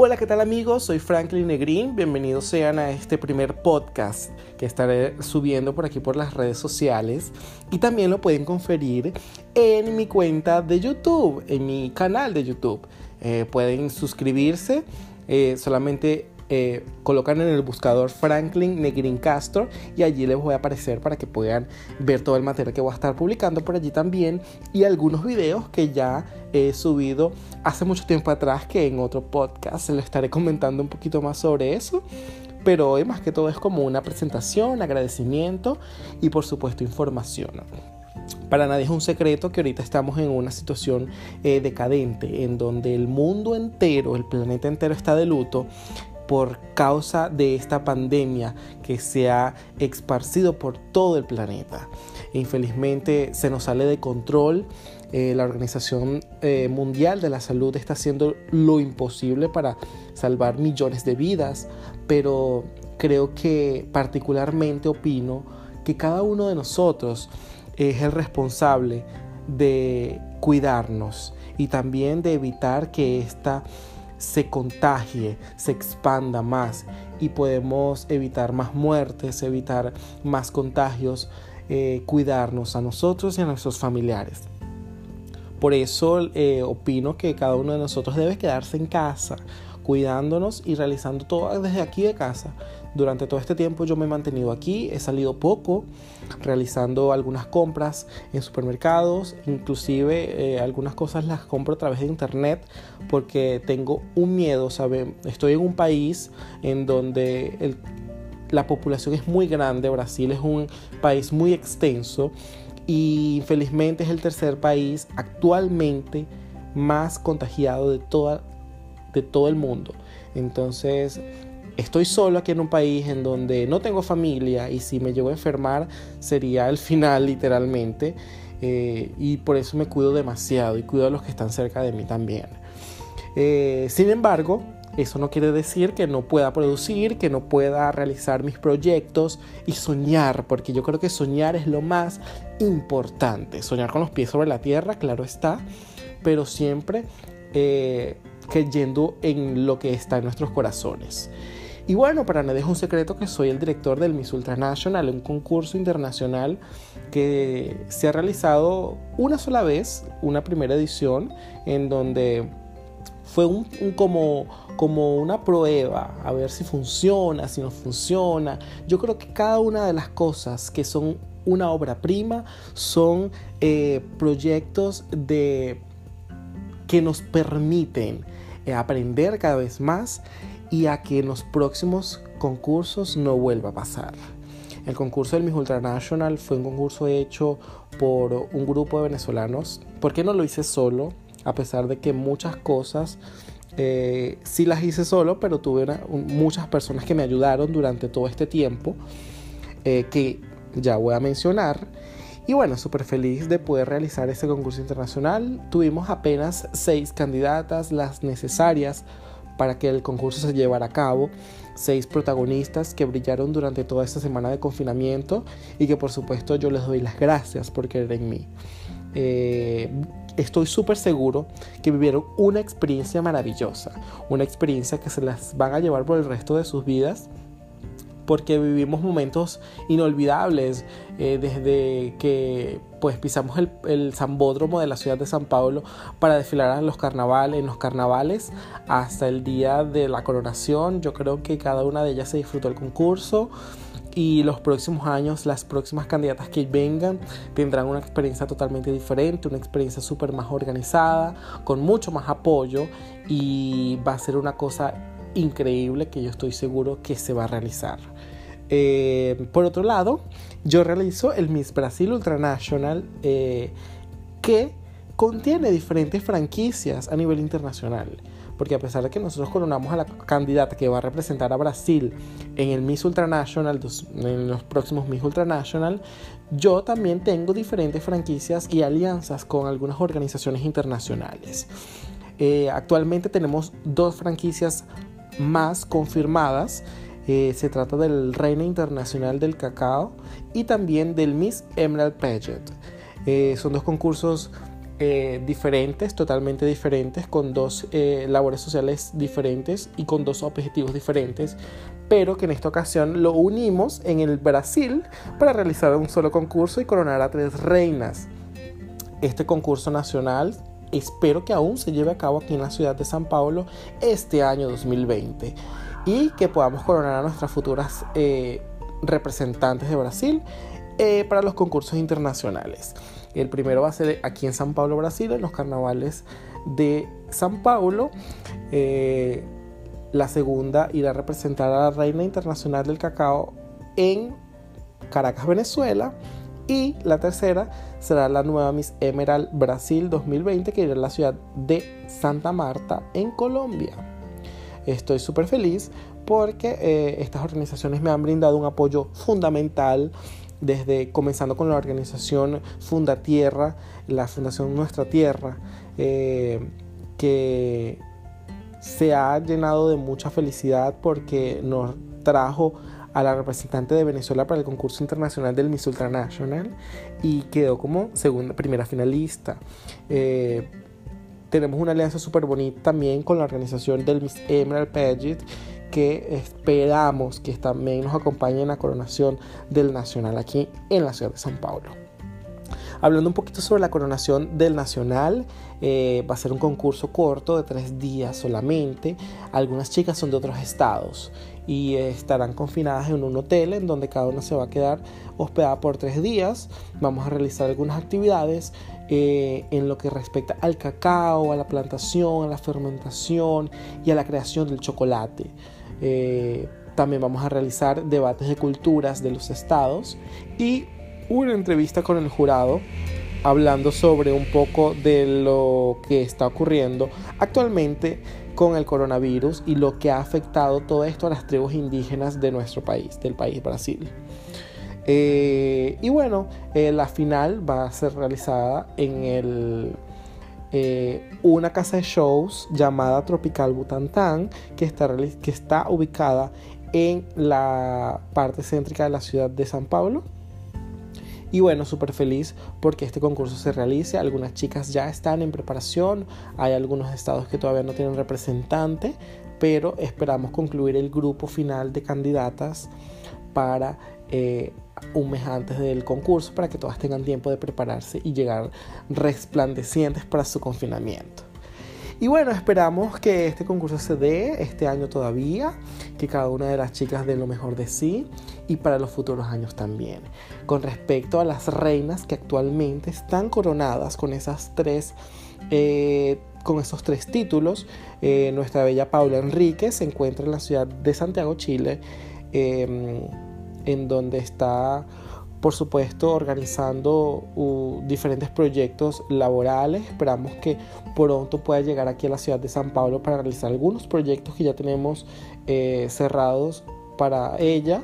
Hola, ¿qué tal amigos? Soy Franklin Negrín. Bienvenidos sean a este primer podcast que estaré subiendo por aquí por las redes sociales. Y también lo pueden conferir en mi cuenta de YouTube, en mi canal de YouTube. Eh, pueden suscribirse. Eh, solamente eh, colocan en el buscador Franklin Negrin Castor y allí les voy a aparecer para que puedan ver todo el material que voy a estar publicando por allí también y algunos videos que ya he subido hace mucho tiempo atrás que en otro podcast lo estaré comentando un poquito más sobre eso pero hoy más que todo es como una presentación, agradecimiento y por supuesto información. Para nadie es un secreto que ahorita estamos en una situación eh, decadente, en donde el mundo entero, el planeta entero está de luto por causa de esta pandemia que se ha esparcido por todo el planeta. Infelizmente se nos sale de control. Eh, la Organización eh, Mundial de la Salud está haciendo lo imposible para salvar millones de vidas, pero creo que particularmente opino que cada uno de nosotros es el responsable de cuidarnos y también de evitar que esta se contagie, se expanda más y podemos evitar más muertes, evitar más contagios, eh, cuidarnos a nosotros y a nuestros familiares. Por eso eh, opino que cada uno de nosotros debe quedarse en casa, cuidándonos y realizando todo desde aquí de casa. Durante todo este tiempo yo me he mantenido aquí, he salido poco, realizando algunas compras en supermercados, inclusive eh, algunas cosas las compro a través de internet porque tengo un miedo, ¿saben? Estoy en un país en donde la población es muy grande, Brasil es un país muy extenso y infelizmente es el tercer país actualmente más contagiado de, toda, de todo el mundo. Entonces, estoy solo aquí en un país en donde no tengo familia y si me llego a enfermar sería el final literalmente. Eh, y por eso me cuido demasiado y cuido a los que están cerca de mí también. Eh, sin embargo, eso no quiere decir que no pueda producir, que no pueda realizar mis proyectos y soñar, porque yo creo que soñar es lo más importante. Soñar con los pies sobre la tierra, claro está, pero siempre eh, creyendo en lo que está en nuestros corazones. Y bueno, para nadie es un secreto que soy el director del Miss Ultranational, un concurso internacional que se ha realizado una sola vez, una primera edición, en donde fue un, como, como una prueba, a ver si funciona, si no funciona. Yo creo que cada una de las cosas que son una obra prima son eh, proyectos de, que nos permiten eh, aprender cada vez más y a que en los próximos concursos no vuelva a pasar. El concurso del Miss Ultranational fue un concurso hecho por un grupo de venezolanos. ¿Por qué no lo hice solo? A pesar de que muchas cosas eh, sí las hice solo, pero tuve muchas personas que me ayudaron durante todo este tiempo, eh, que ya voy a mencionar. Y bueno, súper feliz de poder realizar este concurso internacional. Tuvimos apenas seis candidatas, las necesarias para que el concurso se llevara a cabo. Seis protagonistas que brillaron durante toda esta semana de confinamiento y que por supuesto yo les doy las gracias por creer en mí. Eh, estoy súper seguro que vivieron una experiencia maravillosa, una experiencia que se las van a llevar por el resto de sus vidas porque vivimos momentos inolvidables eh, desde que pues pisamos el, el Zambódromo de la ciudad de San Paulo para desfilar los carnavales, en los carnavales hasta el día de la coronación. Yo creo que cada una de ellas se disfrutó el concurso y los próximos años, las próximas candidatas que vengan tendrán una experiencia totalmente diferente, una experiencia súper más organizada, con mucho más apoyo y va a ser una cosa increíble que yo estoy seguro que se va a realizar. Eh, por otro lado, yo realizo el Miss Brasil Ultranational eh, que contiene diferentes franquicias a nivel internacional. Porque a pesar de que nosotros coronamos a la candidata que va a representar a Brasil en el Miss Ultranational, en los próximos Miss Ultranational, yo también tengo diferentes franquicias y alianzas con algunas organizaciones internacionales. Eh, actualmente tenemos dos franquicias más confirmadas. Eh, se trata del Reina Internacional del Cacao y también del Miss Emerald Pageant. Eh, son dos concursos eh, diferentes, totalmente diferentes, con dos labores sociales diferentes y con dos objetivos diferentes, pero que en esta ocasión lo unimos en el Brasil para realizar un solo concurso y coronar a tres reinas. Este concurso nacional espero que aún se lleve a cabo aquí en la ciudad de San Paulo este año 2020 y que podamos coronar a nuestras futuras eh, representantes de Brasil eh, para los concursos internacionales. El primero va a ser aquí en San Paulo, Brasil, en los carnavales de San Paulo. Eh, la segunda irá a representar a la Reina Internacional del Cacao en Caracas, Venezuela. Y la tercera será la nueva Miss Emerald Brasil 2020 que irá a la ciudad de Santa Marta en Colombia. Estoy súper feliz porque eh, estas organizaciones me han brindado un apoyo fundamental desde comenzando con la organización Funda Tierra, la Fundación Nuestra Tierra, eh, que se ha llenado de mucha felicidad porque nos trajo a la representante de Venezuela para el concurso internacional del Miss Ultranational y quedó como segunda, primera finalista. Eh, tenemos una alianza súper bonita también con la organización del Miss Emerald Pageant que esperamos que también nos acompañe en la coronación del Nacional aquí en la ciudad de San Paulo. Hablando un poquito sobre la coronación del Nacional, eh, va a ser un concurso corto de tres días solamente. Algunas chicas son de otros estados y estarán confinadas en un hotel en donde cada una se va a quedar hospedada por tres días. Vamos a realizar algunas actividades eh, en lo que respecta al cacao, a la plantación, a la fermentación y a la creación del chocolate. Eh, también vamos a realizar debates de culturas de los estados y una entrevista con el jurado hablando sobre un poco de lo que está ocurriendo actualmente con el coronavirus y lo que ha afectado todo esto a las tribus indígenas de nuestro país, del país Brasil. Eh, y bueno, eh, la final va a ser realizada en el eh, una casa de shows llamada Tropical Butantán, que está, que está ubicada en la parte céntrica de la ciudad de San Pablo. Y bueno, súper feliz porque este concurso se realice. Algunas chicas ya están en preparación. Hay algunos estados que todavía no tienen representante. Pero esperamos concluir el grupo final de candidatas para eh, un mes antes del concurso para que todas tengan tiempo de prepararse y llegar resplandecientes para su confinamiento. Y bueno, esperamos que este concurso se dé este año todavía, que cada una de las chicas dé lo mejor de sí y para los futuros años también. Con respecto a las reinas que actualmente están coronadas con esas tres, eh, con esos tres títulos, eh, nuestra bella Paula Enrique se encuentra en la ciudad de Santiago, Chile. Em, en donde está, por supuesto, organizando diferentes proyectos laborales. Esperamos que pronto pueda llegar aquí a la ciudad de San Pablo para realizar algunos proyectos que ya tenemos eh, cerrados para ella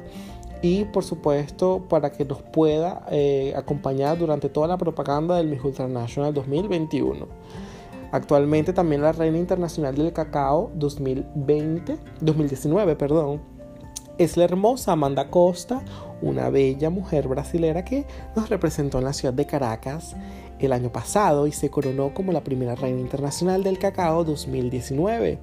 y por supuesto para que nos pueda eh, acompañar durante toda la propaganda del Miss Ultranational 2021. Actualmente también la Reina Internacional del Cacao 2020, 2019, perdón, es la hermosa Amanda Costa, una bella mujer brasilera que nos representó en la ciudad de Caracas el año pasado y se coronó como la primera reina internacional del cacao 2019.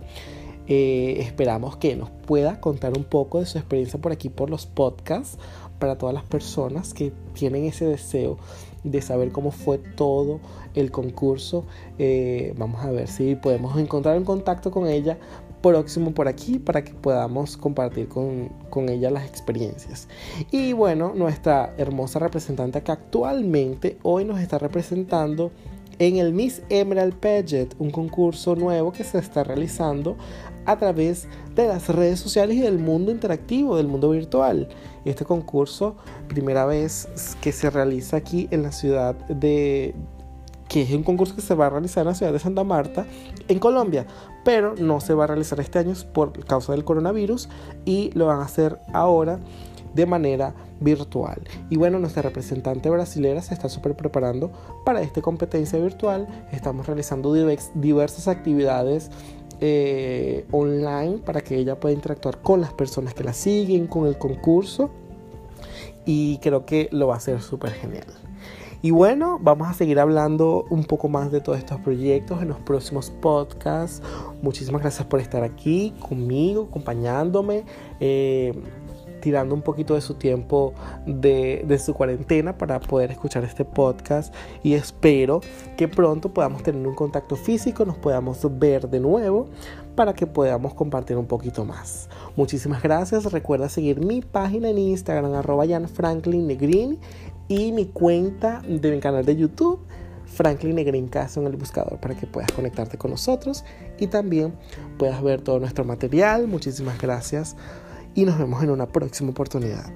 Eh, esperamos que nos pueda contar un poco de su experiencia por aquí por los podcasts para todas las personas que tienen ese deseo de saber cómo fue todo el concurso. Eh, vamos a ver si podemos encontrar un contacto con ella próximo por aquí para que podamos compartir con, con, ella las experiencias. Y bueno, nuestra hermosa representante que actualmente hoy nos está representando en el Miss Emerald Pageant, un concurso nuevo que se está realizando a través de las redes sociales y del mundo interactivo, del mundo virtual. Este concurso, primera vez que se realiza aquí en la ciudad de, que es un concurso que se va a realizar en la ciudad de Santa Marta, en Colombia, pero no se va a realizar este año por causa del coronavirus y lo van a hacer ahora de manera virtual. Y bueno, nuestra representante brasilera se está súper preparando para esta competencia virtual. Estamos realizando diversas actividades eh, online para que ella pueda interactuar con las personas que la siguen, con el concurso. Y creo que lo va a hacer súper genial. Y bueno, vamos a seguir hablando un poco más de todos estos proyectos en los próximos podcasts. Muchísimas gracias por estar aquí conmigo, acompañándome. Eh, tirando un poquito de su tiempo de, de, su cuarentena para poder escuchar este podcast y espero que pronto podamos tener un contacto físico, nos podamos ver de nuevo para que podamos compartir un poquito más. Muchísimas gracias, recuerda seguir mi página en Instagram arroba Jan Franklin Negrin y mi cuenta de mi canal de YouTube Franklin Negrin Caso en el buscador para que puedas conectarte con nosotros y también puedas ver todo nuestro material. Muchísimas gracias y nos vemos en una próxima oportunidad.